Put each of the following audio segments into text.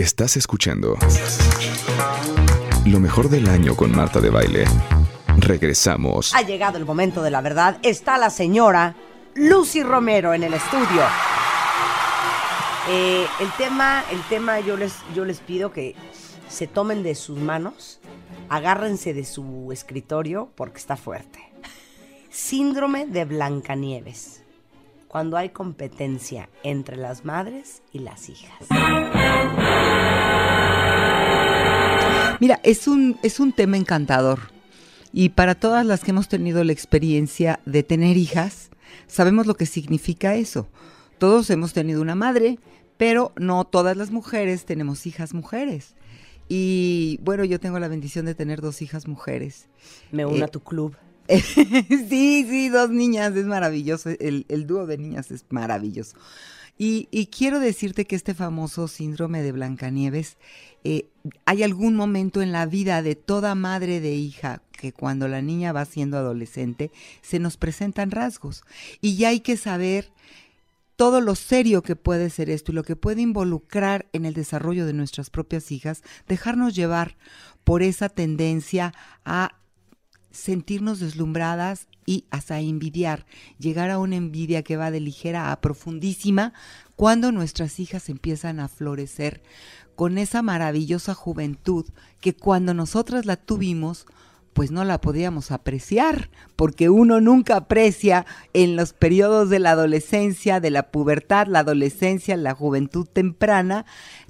Estás escuchando lo mejor del año con Marta de Baile. Regresamos. Ha llegado el momento de la verdad. Está la señora Lucy Romero en el estudio. Eh, el tema, el tema yo les, yo les pido que se tomen de sus manos, agárrense de su escritorio porque está fuerte. Síndrome de Blancanieves. Cuando hay competencia entre las madres y las hijas. Mira, es un, es un tema encantador. Y para todas las que hemos tenido la experiencia de tener hijas, sabemos lo que significa eso. Todos hemos tenido una madre, pero no todas las mujeres tenemos hijas mujeres. Y bueno, yo tengo la bendición de tener dos hijas mujeres. Me uno Eh, a tu club. sí, sí, dos niñas, es maravilloso. El, el dúo de niñas es maravilloso. Y, y quiero decirte que este famoso síndrome de Blancanieves, eh, hay algún momento en la vida de toda madre de hija que cuando la niña va siendo adolescente se nos presentan rasgos. Y ya hay que saber todo lo serio que puede ser esto y lo que puede involucrar en el desarrollo de nuestras propias hijas, dejarnos llevar por esa tendencia a sentirnos deslumbradas y hasta envidiar, llegar a una envidia que va de ligera a profundísima cuando nuestras hijas empiezan a florecer con esa maravillosa juventud que cuando nosotras la tuvimos, pues no la podíamos apreciar, porque uno nunca aprecia en los periodos de la adolescencia, de la pubertad, la adolescencia, la juventud temprana,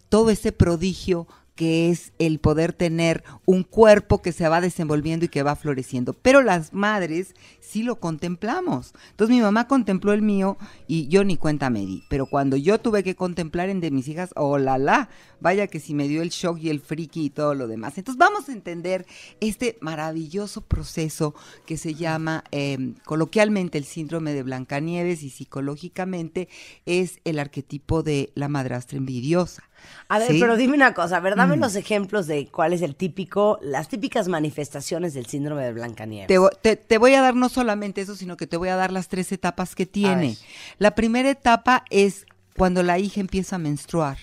todo ese prodigio que es el poder tener un cuerpo que se va desenvolviendo y que va floreciendo. Pero las madres sí lo contemplamos. Entonces mi mamá contempló el mío y yo ni cuenta me di. Pero cuando yo tuve que contemplar en de mis hijas, oh la la, vaya que si me dio el shock y el friki y todo lo demás. Entonces vamos a entender este maravilloso proceso que se llama eh, coloquialmente el síndrome de Blancanieves y psicológicamente es el arquetipo de la madrastra envidiosa. A ver, ¿sí? pero dime una cosa, a ver, dame Mm. los ejemplos de cuál es el típico, las típicas manifestaciones del síndrome de Blancanieves. Te, te- te voy a dar no solamente eso, sino que te voy a dar las tres etapas que tiene. La primera etapa es cuando la hija empieza a menstruar.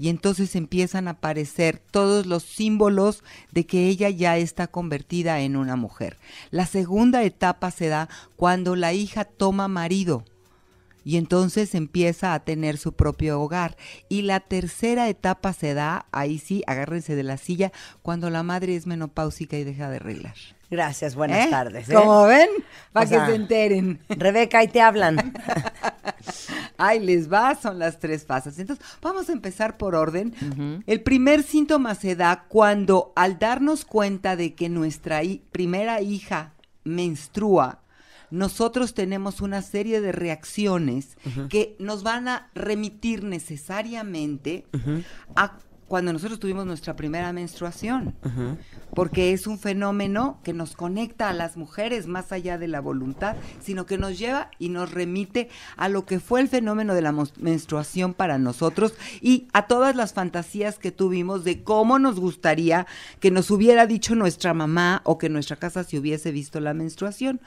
Y entonces empiezan a aparecer todos los símbolos de que ella ya está convertida en una mujer. La segunda etapa se da cuando la hija toma marido y entonces empieza a tener su propio hogar. Y la tercera etapa se da, ahí sí, agárrense de la silla, cuando la madre es menopáusica y deja de arreglar. Gracias, buenas ¿Eh? tardes. ¿eh? Como ven, para O que sea, se enteren. Rebeca, ahí te hablan. Ahí les va, son las tres fases. Entonces, vamos a empezar por orden. El primer síntoma se da cuando al darnos cuenta de que nuestra hi- primera hija menstrua, nosotros tenemos una serie de reacciones que nos van a remitir necesariamente a cuando nosotros tuvimos nuestra primera menstruación, porque es un fenómeno que nos conecta a las mujeres más allá de la voluntad, sino que nos lleva y nos remite a lo que fue el fenómeno de la menstruación para nosotros y a todas las fantasías que tuvimos de cómo nos gustaría que nos hubiera dicho nuestra mamá o que en nuestra casa se hubiese visto la menstruación.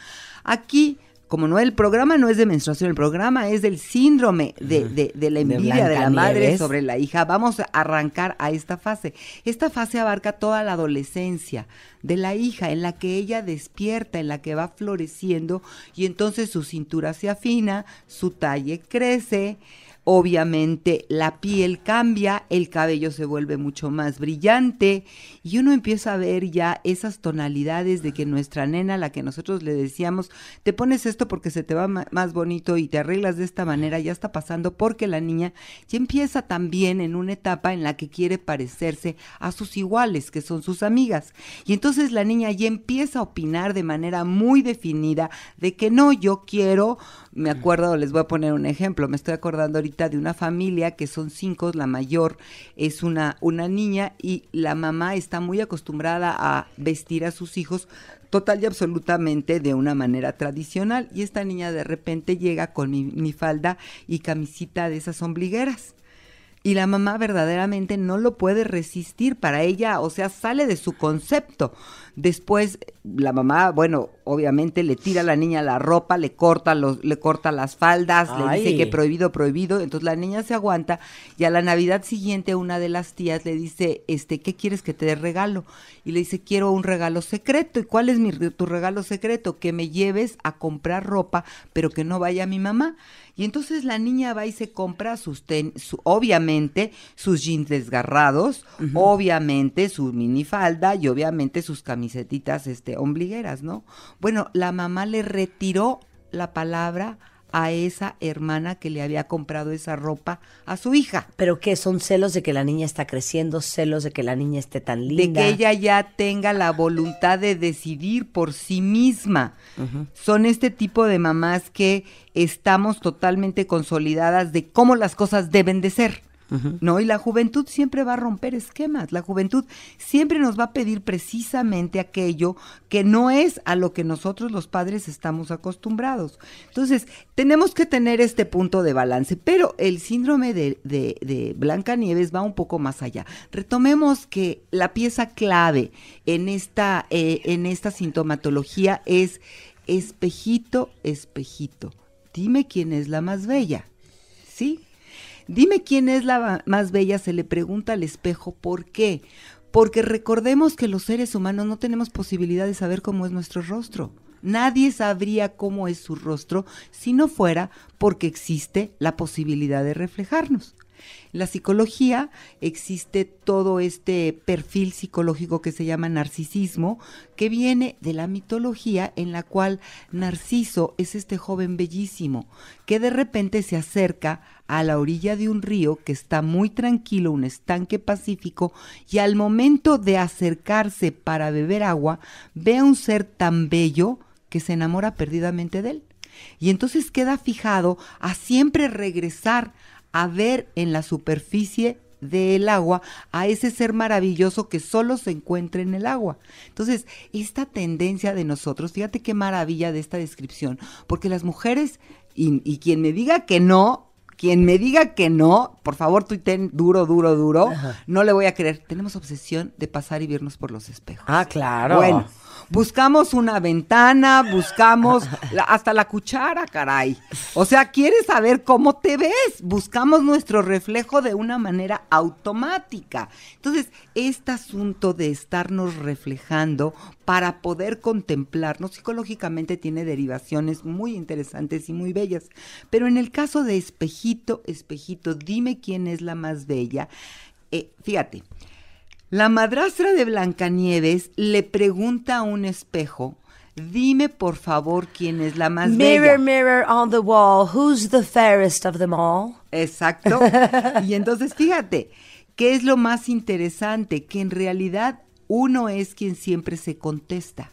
Aquí como no el programa no es de menstruación, el programa es del síndrome de, de- de la envidia de, la madre sobre la hija. Vamos a arrancar a esta fase. Esta fase abarca toda la adolescencia de la hija, en la que ella despierta, en la que va floreciendo y entonces su cintura se afina, su talle crece. Obviamente la piel cambia, el cabello se vuelve mucho más brillante y uno empieza a ver ya esas tonalidades de que nuestra nena, la que nosotros le decíamos, te pones esto porque se te va más bonito y te arreglas de esta manera, ya está pasando porque la niña ya empieza también en una etapa en la que quiere parecerse a sus iguales, que son sus amigas. Y entonces la niña ya empieza a opinar de manera muy definida de que no, yo quiero, me acuerdo, les voy a poner un ejemplo, me estoy acordando ahorita de una familia que son cinco, la mayor es una, una niña y la mamá está muy acostumbrada a vestir a sus hijos total y absolutamente de una manera tradicional y esta niña de repente llega con mi, mi falda y camisita de esas ombligueras. Y la mamá verdaderamente no lo puede resistir para ella, o sea, sale de su concepto. Después la mamá, bueno, obviamente le tira a la niña la ropa, le corta los, le corta las faldas, le dice que prohibido, prohibido. Entonces la niña se aguanta y a la Navidad siguiente una de las tías le dice, este, ¿qué quieres que te dé regalo? Y le dice, quiero un regalo secreto. ¿Y cuál es mi, tu regalo secreto? Que me lleves a comprar ropa, pero que no vaya mi mamá. Y entonces la niña va y se compra sus ten, su- obviamente sus jeans desgarrados, obviamente su minifalda y obviamente sus camisetitas este ombligueras, ¿no? Bueno, la mamá le retiró la palabra a esa hermana que le había comprado esa ropa a su hija. ¿Pero qué? ¿Son celos de que la niña está creciendo? ¿Celos de que la niña esté tan de linda? que ella ya tenga la voluntad de decidir por sí misma. Son este tipo de mamás que estamos totalmente consolidadas de cómo las cosas deben de ser. ¿No? Y la juventud siempre va a romper esquemas. La juventud siempre nos va a pedir precisamente aquello que no es a lo que nosotros los padres estamos acostumbrados. Entonces, tenemos que tener este punto de balance. Pero el síndrome de, de, de Blancanieves va un poco más allá. Retomemos que la pieza clave en esta, eh, en esta sintomatología es espejito, espejito. Dime quién es la más bella. ¿Sí? Dime quién es la más bella, se le pregunta al espejo, ¿por qué? Porque recordemos que los seres humanos no tenemos posibilidad de saber cómo es nuestro rostro. Nadie sabría cómo es su rostro si no fuera porque existe la posibilidad de reflejarnos. En la psicología existe todo este perfil psicológico que se llama narcisismo, que viene de la mitología en la cual Narciso es este joven bellísimo que de repente se acerca a la orilla de un río que está muy tranquilo, un estanque pacífico, y al momento de acercarse para beber agua, ve a un ser tan bello que se enamora perdidamente de él. Y entonces queda fijado a siempre regresar a ver en la superficie del agua a ese ser maravilloso que solo se encuentra en el agua. Entonces, esta tendencia de nosotros, fíjate qué maravilla de esta descripción, porque las mujeres, y, y quien me diga que no, quien me diga que no, por favor, tuiten duro, duro, duro, no le voy a creer. Tenemos obsesión de pasar y vernos por los espejos. Ah, claro. Bueno, buscamos una ventana, buscamos la- hasta la cuchara, caray. O sea, quieres saber cómo te ves. Buscamos nuestro reflejo de una manera automática. Entonces, este asunto de estarnos reflejando para poder contemplarnos psicológicamente tiene derivaciones muy interesantes y muy bellas. Pero en el caso de espejito, espejito, dime quién es la más bella. Eh, fíjate, la madrastra de Blancanieves le pregunta a un espejo, dime por favor quién es la más Mirror, bella. mirror on the wall, who's the fairest of them all? Exacto. Y entonces fíjate, ¿qué es lo más interesante? Que en realidad uno es quien siempre se contesta.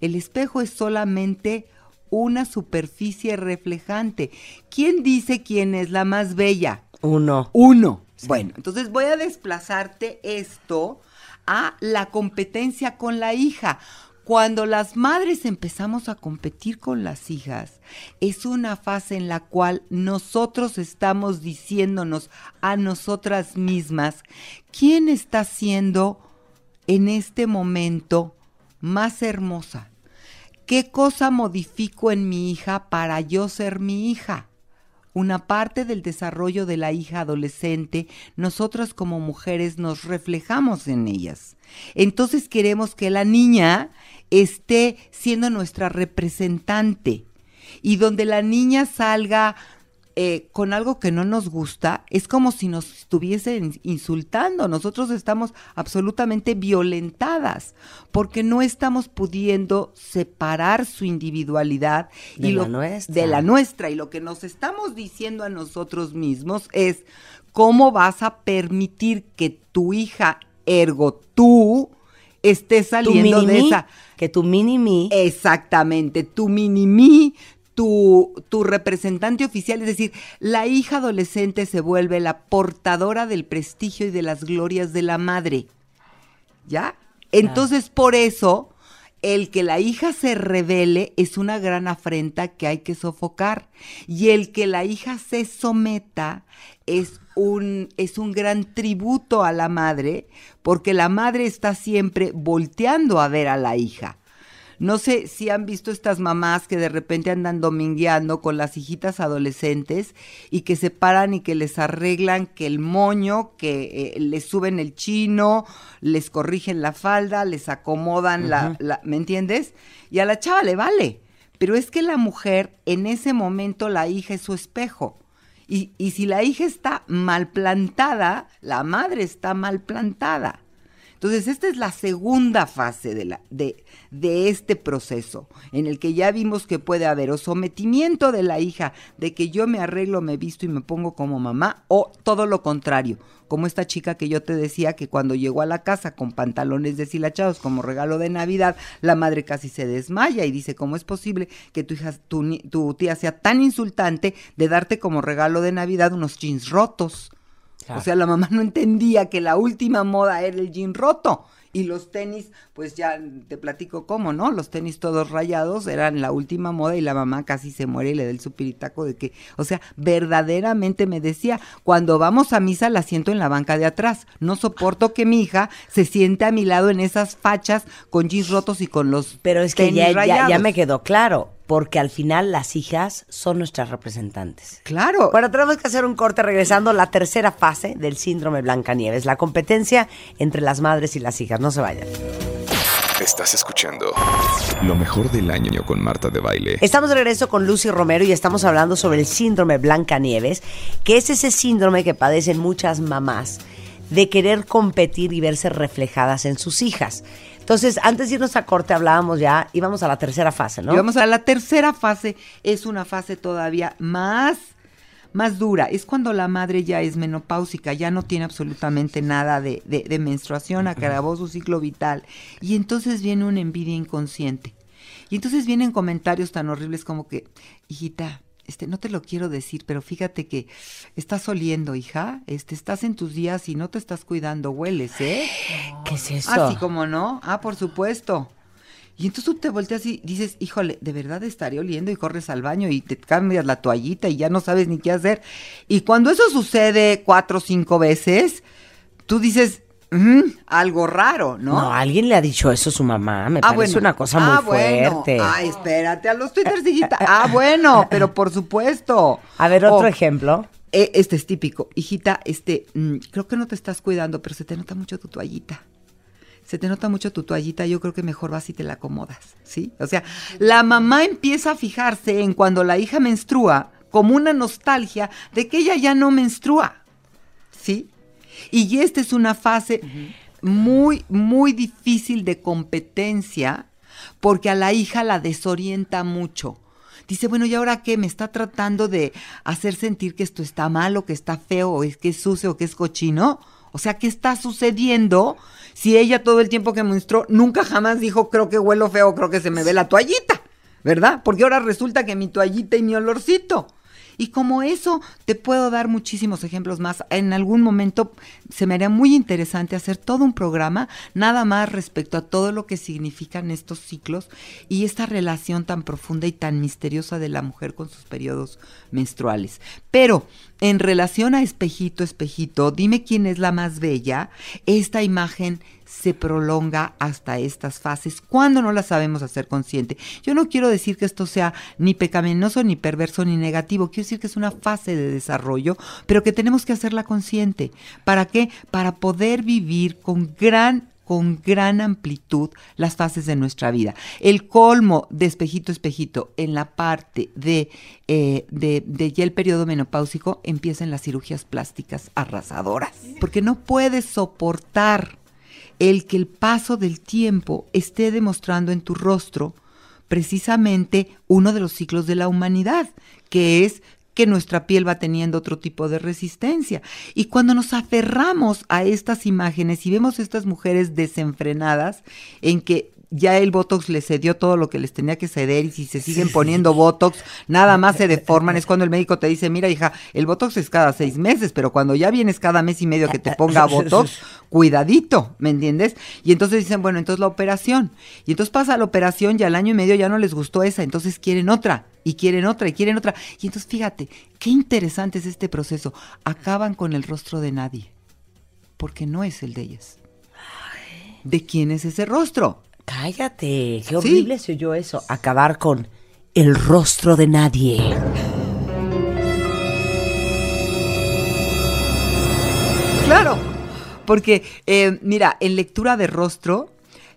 El espejo es solamente una superficie reflejante. ¿Quién dice quién es la más bella? Uno. Uno. Bueno, entonces voy a desplazarte esto a la competencia con la hija. Cuando las madres empezamos a competir con las hijas, es una fase en la cual nosotros estamos diciéndonos a nosotras mismas, ¿quién está siendo en este momento más hermosa? ¿Qué cosa modifico en mi hija para yo ser mi hija? Una parte del desarrollo de la hija adolescente, nosotras como mujeres nos reflejamos en ellas. Entonces queremos que la niña esté siendo nuestra representante y donde la niña salga eh, con algo que no nos gusta, es como si nos estuviesen insultando. Nosotros estamos absolutamente violentadas porque no estamos pudiendo separar su individualidad De y la lo, nuestra. de la nuestra. Y lo que nos estamos diciendo a nosotros mismos es cómo vas a permitir que tu hija, ergo tú, esté Tu saliendo de esa que tu mini-me Exactamente, tu mini-mí, tu, tu representante oficial, es decir, la hija adolescente se vuelve la portadora del prestigio y de las glorias de la madre. ¿Ya? Entonces, por eso el que la hija se revele es una gran afrenta que hay que sofocar. Y el que la hija se someta es un, es un gran tributo a la madre, porque la madre está siempre volteando a ver a la hija. No sé si han visto estas mamás que de repente andan domingueando con las hijitas adolescentes y que se paran y que les arreglan que el moño, que eh, les suben el chino, les corrigen la falda, les acomodan la, la, ¿me entiendes? Y a la chava le vale. Pero es que la mujer, en ese momento, la hija es su espejo. Y, y si la hija está mal plantada, la madre está mal plantada. Entonces, esta es la segunda fase de, la, de, de, este proceso, en el que ya vimos que puede haber o sometimiento de la hija, de que yo me arreglo, me visto y me pongo como mamá, o todo lo contrario, como esta chica que yo te decía que cuando llegó a la casa con pantalones deshilachados como regalo de Navidad, la madre casi se desmaya y dice, ¿cómo es posible que tu hija, tu, tu tía sea tan insultante de darte como regalo de Navidad unos jeans rotos? Claro. O sea, la mamá no entendía que la última moda era el jean roto. Y los tenis, pues ya te platico cómo, ¿no? Los tenis todos rayados eran la última moda y la mamá casi se muere y le da el supiritaco de que, o sea, verdaderamente me decía, cuando vamos a misa la siento en la banca de atrás. No soporto que mi hija se siente a mi lado en esas fachas con jeans rotos y con los Pero es que tenis ya, rayados. ya, ya me quedó claro porque al final las hijas son nuestras representantes. Claro. Bueno, tenemos que hacer un corte regresando a la tercera fase del síndrome Blancanieves, la competencia entre las madres y las hijas. No se vayan. Estás escuchando lo mejor del año con Marta de Baile. Estamos de regreso con Lucy Romero y estamos hablando sobre el síndrome Blancanieves, que es ese síndrome que padecen muchas mamás de querer competir y verse reflejadas en sus hijas. Entonces, antes de irnos a corte hablábamos ya, íbamos a la tercera fase, ¿no? Y vamos a la tercera fase, es una fase todavía más, más dura. Es cuando la madre ya es menopáusica, ya no tiene absolutamente nada de, de, de menstruación, acabó su ciclo vital. Y entonces viene una envidia inconsciente. Y entonces vienen comentarios tan horribles como que, hijita, este, no te lo quiero decir, pero fíjate que estás oliendo, hija, este, estás en tus días y no te estás cuidando, hueles, ¿eh? ¿Qué es eso? Así como no, ah, por supuesto. Y entonces tú te volteas y dices, híjole, de verdad estaré oliendo y corres al baño y te cambias la toallita y ya no sabes ni qué hacer. Y cuando eso sucede cuatro o cinco veces, tú dices, mm, algo raro, ¿no? No, alguien le ha dicho eso a su mamá. Me ah, parece bueno. una cosa muy ah, fuerte. Bueno. Ay, espérate, a los twitters hijita. Ah, bueno, pero por supuesto. A ver, otro oh, ejemplo. Este es típico. Hijita, este, mmm, creo que no te estás cuidando, pero se te nota mucho tu toallita. Se te nota mucho tu toallita, yo creo que mejor vas y te la acomodas, ¿sí? O sea, la mamá empieza a fijarse en cuando la hija menstrua como una nostalgia de que ella ya no menstrua, ¿sí? Y esta es una fase muy, muy difícil de competencia porque a la hija la desorienta mucho. Dice, bueno, ¿y ahora qué? ¿Me está tratando de hacer sentir que esto está malo, que está feo, o es que es sucio, o que es cochino? O sea, ¿qué está sucediendo si ella todo el tiempo que menstruó nunca jamás dijo, creo que huelo feo, creo que se me ve la toallita? ¿Verdad? Porque ahora resulta que mi toallita y mi olorcito. Y como eso, te puedo dar muchísimos ejemplos más. En algún momento se me haría muy interesante hacer todo un programa, nada más respecto a todo lo que significan estos ciclos y esta relación tan profunda y tan misteriosa de la mujer con sus periodos menstruales. Pero en relación a espejito, espejito, dime quién es la más bella, esta imagen se prolonga hasta estas fases cuando no la sabemos hacer consciente. Yo no quiero decir que esto sea ni pecaminoso, ni perverso, ni negativo. Quiero decir que es una fase de desarrollo, pero que tenemos que hacerla consciente. ¿Para qué? Para poder vivir con gran con gran amplitud las fases de nuestra vida. El colmo de espejito, espejito en la parte de, eh, de, de, ya el periodo menopáusico empieza en las cirugías plásticas arrasadoras, porque no puedes soportar el que el paso del tiempo esté demostrando en tu rostro precisamente uno de los ciclos de la humanidad, que es que nuestra piel va teniendo otro tipo de resistencia. Y cuando nos aferramos a estas imágenes y vemos estas mujeres desenfrenadas en que ya el Botox les cedió todo lo que les tenía que ceder y si se siguen poniendo Botox, nada más se deforman. Es cuando el médico te dice, mira hija, el Botox es cada seis meses, pero cuando ya vienes cada mes y medio que te ponga Botox, cuidadito, ¿me entiendes? Y entonces dicen, bueno, entonces la operación. Y entonces pasa la operación y al año y medio ya no les gustó esa, entonces quieren otra y quieren otra y quieren otra. Y entonces fíjate, qué interesante es este proceso. Acaban con el rostro de nadie, porque no es el de ellas. ¿De quién es ese rostro? Cállate, qué horrible se oyó eso. Acabar con el rostro de nadie. Claro, porque eh, mira, en lectura de rostro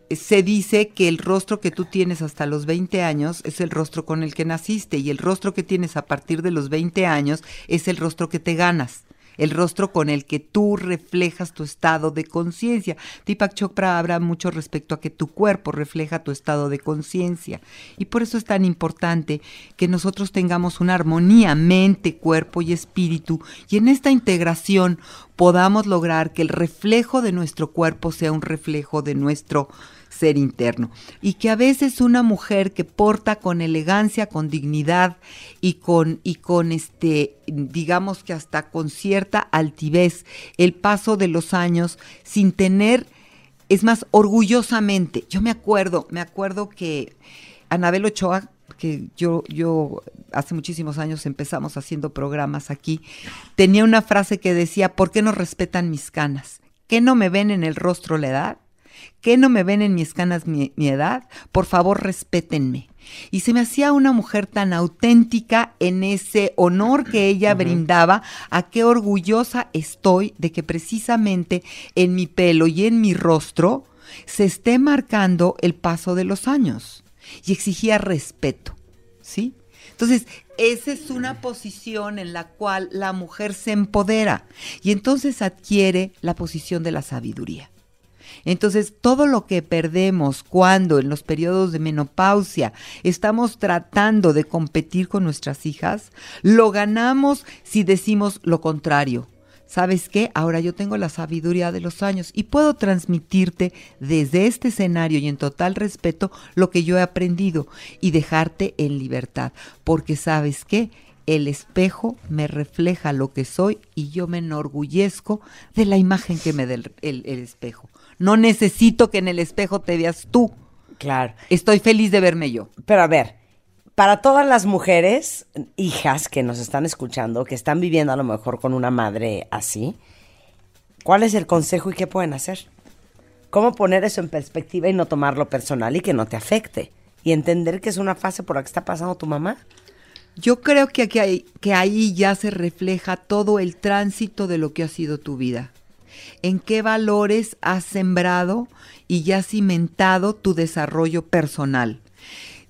eh, se dice que el rostro que tú tienes hasta los 20 años es el rostro con el que naciste y el rostro que tienes a partir de los 20 años es el rostro que te ganas el rostro con el que tú reflejas tu estado de conciencia. Deepak Chopra habla mucho respecto a que tu cuerpo refleja tu estado de conciencia. Y por eso es tan importante que nosotros tengamos una armonía mente, cuerpo y espíritu. Y en esta integración podamos lograr que el reflejo de nuestro cuerpo sea un reflejo de nuestro ser interno. Y que a veces una mujer que porta con elegancia, con dignidad y con, y con este, digamos que hasta con cierta altivez, el paso de los años sin tener, es más, orgullosamente. Yo me acuerdo, me acuerdo que Anabel Ochoa, que yo, yo hace muchísimos años empezamos haciendo programas aquí, tenía una frase que decía, ¿por qué no respetan mis canas? ¿Qué no me ven en el rostro la edad? ¿Qué no me ven en mis canas mi, edad? Por favor, respétenme. Y se me hacía una mujer tan auténtica en ese honor que ella brindaba, a qué orgullosa estoy de que precisamente en mi pelo y en mi rostro se esté marcando el paso de los años. Y exigía respeto, ¿sí? Entonces, esa es una posición en la cual la mujer se empodera y entonces adquiere la posición de la sabiduría. Entonces, todo lo que perdemos cuando en los periodos de menopausia estamos tratando de competir con nuestras hijas, lo ganamos si decimos lo contrario. ¿Sabes qué? Ahora yo tengo la sabiduría de los años y puedo transmitirte desde este escenario y en total respeto lo que yo he aprendido y dejarte en libertad. Porque sabes qué? El espejo me refleja lo que soy y yo me enorgullezco de la imagen que me da el, el espejo. No necesito que en el espejo te veas tú. Claro. Estoy feliz de verme yo. Pero a ver, para todas las mujeres, hijas que nos están escuchando, que están viviendo a lo mejor con una madre así, ¿cuál es el consejo y qué pueden hacer? ¿Cómo poner eso en perspectiva y no tomarlo personal y que no te afecte? Y entender que es una fase por la que está pasando tu mamá. Yo creo que, aquí que ahí ya se refleja todo el tránsito de lo que ha sido tu vida en qué valores has sembrado y ya cimentado tu desarrollo personal.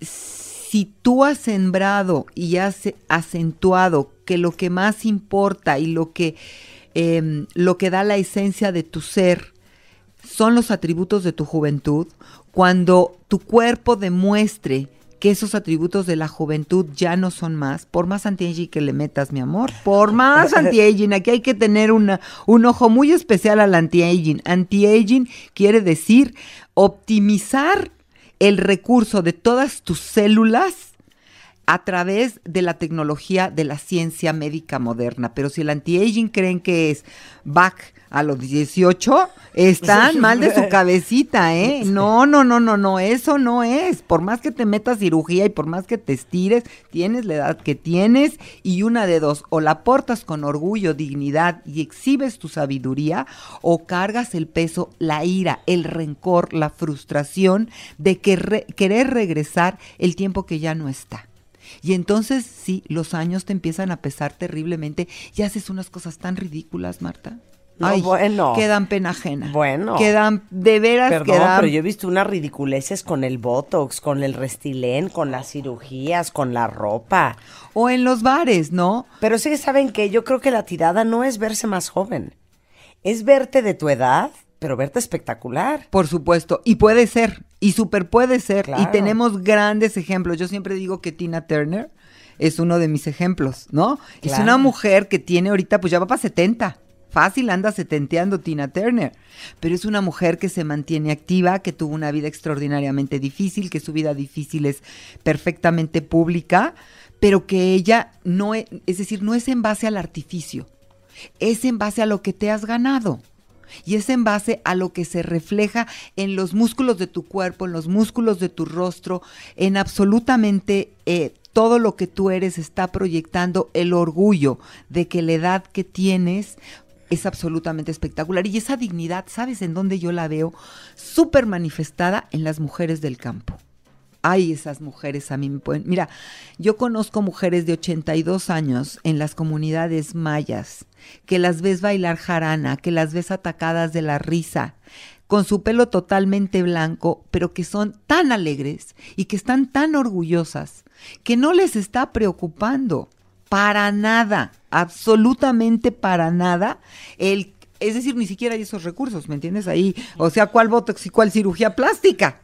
Si tú has sembrado y has acentuado que lo que más importa y lo que, em, lo que da la esencia de tu ser son los atributos de tu juventud, cuando tu cuerpo demuestre que esos atributos de la juventud ya no son más, por más anti-aging que le metas, mi amor, por más anti-aging, aquí hay que tener una, un ojo muy especial al anti-aging. Anti-aging quiere decir optimizar el recurso de todas tus células a través de la tecnología de la ciencia médica moderna. Pero si el anti-aging creen que es back a los 18, están mal de su cabecita, ¿eh? No, no, no, no, no, eso no es. Por más que te metas cirugía y por más que te estires, tienes la edad que tienes y una de dos, o la portas con orgullo, dignidad y exhibes tu sabiduría, o cargas el peso, la ira, el rencor, la frustración de querer regresar el tiempo que ya no está. Y entonces sí, los años te empiezan a pesar terriblemente y haces unas cosas tan ridículas, Marta. Ay, bueno. Quedan pena ajena. Bueno. Quedan, de veras Perdón, pero yo he visto unas ridiculeces con el Botox, con el Restilén, con las cirugías, con la ropa. O en los bares, ¿no? Pero sí que saben que yo creo que la tirada no es verse más joven. Es verte de tu edad pero verte espectacular. Por supuesto, y puede ser, y súper puede ser, y tenemos grandes ejemplos. Yo siempre digo que Tina Turner es uno de mis ejemplos, ¿no? Es una mujer que tiene ahorita, pues ya va para 70. fácil anda setenteando Tina Turner, pero es una mujer que se mantiene activa, que tuvo una vida extraordinariamente difícil, que su vida difícil es perfectamente pública, pero que ella no es, es decir, no es en base al artificio, es en base a lo que te has ganado. Y es en base a lo que se refleja en los músculos de tu cuerpo, en los músculos de tu rostro, en absolutamente eh, todo lo que tú eres está proyectando el orgullo de que la edad que tienes es absolutamente espectacular. Y esa dignidad, ¿sabes en dónde yo la veo? Súper manifestada en las mujeres del campo. Ay, esas mujeres a mí me pueden... Mira, yo conozco mujeres de 82 años en las comunidades mayas, que las ves bailar jarana, que las ves atacadas de la risa, con su pelo totalmente blanco, pero que son tan alegres y que están tan orgullosas, que no les está preocupando para nada, absolutamente para nada, el, es decir, ni siquiera hay esos recursos, ¿me entiendes? Ahí, o sea, ¿cuál botox y cuál cirugía plástica?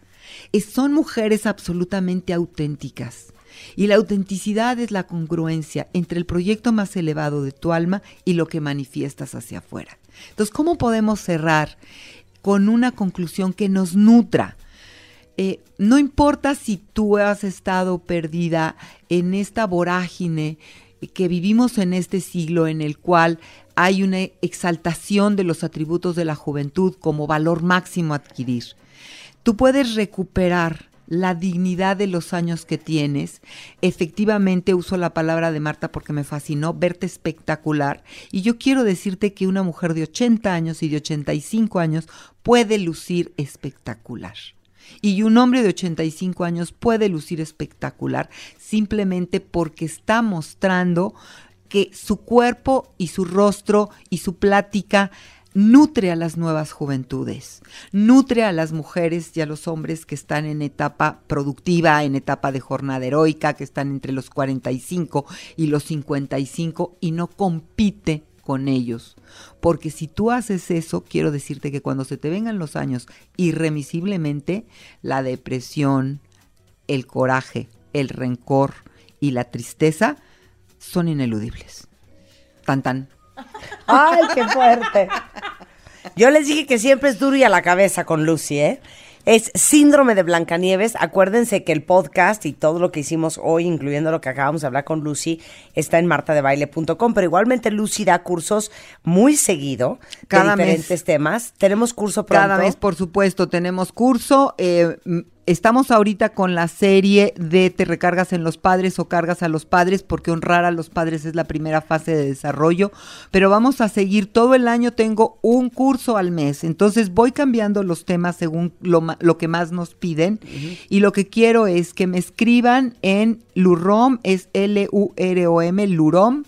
Son mujeres absolutamente auténticas. Y la autenticidad es la congruencia entre el proyecto más elevado de tu alma y lo que manifiestas hacia afuera. Entonces, ¿cómo podemos cerrar con una conclusión que nos nutra? Eh, no importa si tú has estado perdida en esta vorágine que vivimos en este siglo en el cual hay una exaltación de los atributos de la juventud como valor máximo a adquirir tú puedes recuperar la dignidad de los años que tienes. Efectivamente, uso la palabra de Marta porque me fascinó verte espectacular. Y yo quiero decirte que una mujer de 80 años y de 85 años puede lucir espectacular. Y un hombre de 85 años puede lucir espectacular simplemente porque está mostrando que su cuerpo y su rostro y su plática nutre a las nuevas juventudes, nutre a las mujeres y a los hombres que están en etapa productiva, en etapa de jornada heroica, que están entre los 45 y los 55 y no compite con ellos. Porque si tú haces eso, quiero decirte que cuando se te vengan los años, irremisiblemente, la depresión, el coraje, el rencor y la tristeza son ineludibles. Tan tan. ¡Ay, qué fuerte! Yo les dije que siempre es duro y a la cabeza con Lucy, ¿eh? Es síndrome de Blancanieves. Acuérdense que el podcast y todo lo que hicimos hoy, incluyendo lo que acabamos de hablar con Lucy, está en martadebaile.com. Pero igualmente Lucy da cursos muy seguido Cada de diferentes temas. Tenemos curso pronto. Cada mes, por supuesto, tenemos curso. Eh, Estamos ahorita con la serie de te recargas en los padres o cargas a los padres porque honrar a los padres es la primera fase de desarrollo, pero vamos a seguir todo el año, tengo un curso al mes, entonces voy cambiando los temas según lo, lo que más nos piden y lo que quiero es que me escriban en Lurom, es L-U-R-O-M, Lurom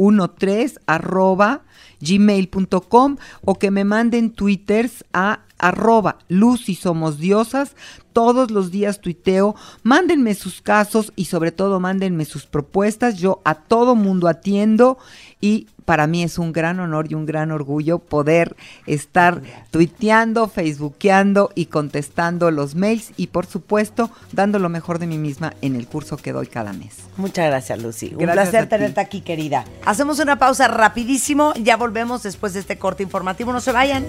1313 arroba gmail.com o que me manden twitters a arroba luz y somos diosas. Todos los días tuiteo, mándenme sus casos y sobre todo mándenme sus propuestas. Yo a todo mundo atiendo y para mí es un gran honor y un gran orgullo poder estar tuiteando, facebookeando y contestando los mails y por supuesto dando lo mejor de mí misma en el curso que doy cada mes. Muchas gracias Lucy. un placer tenerte aquí querida. Hacemos una pausa rapidísimo, ya volvemos después de este corte informativo, no se vayan.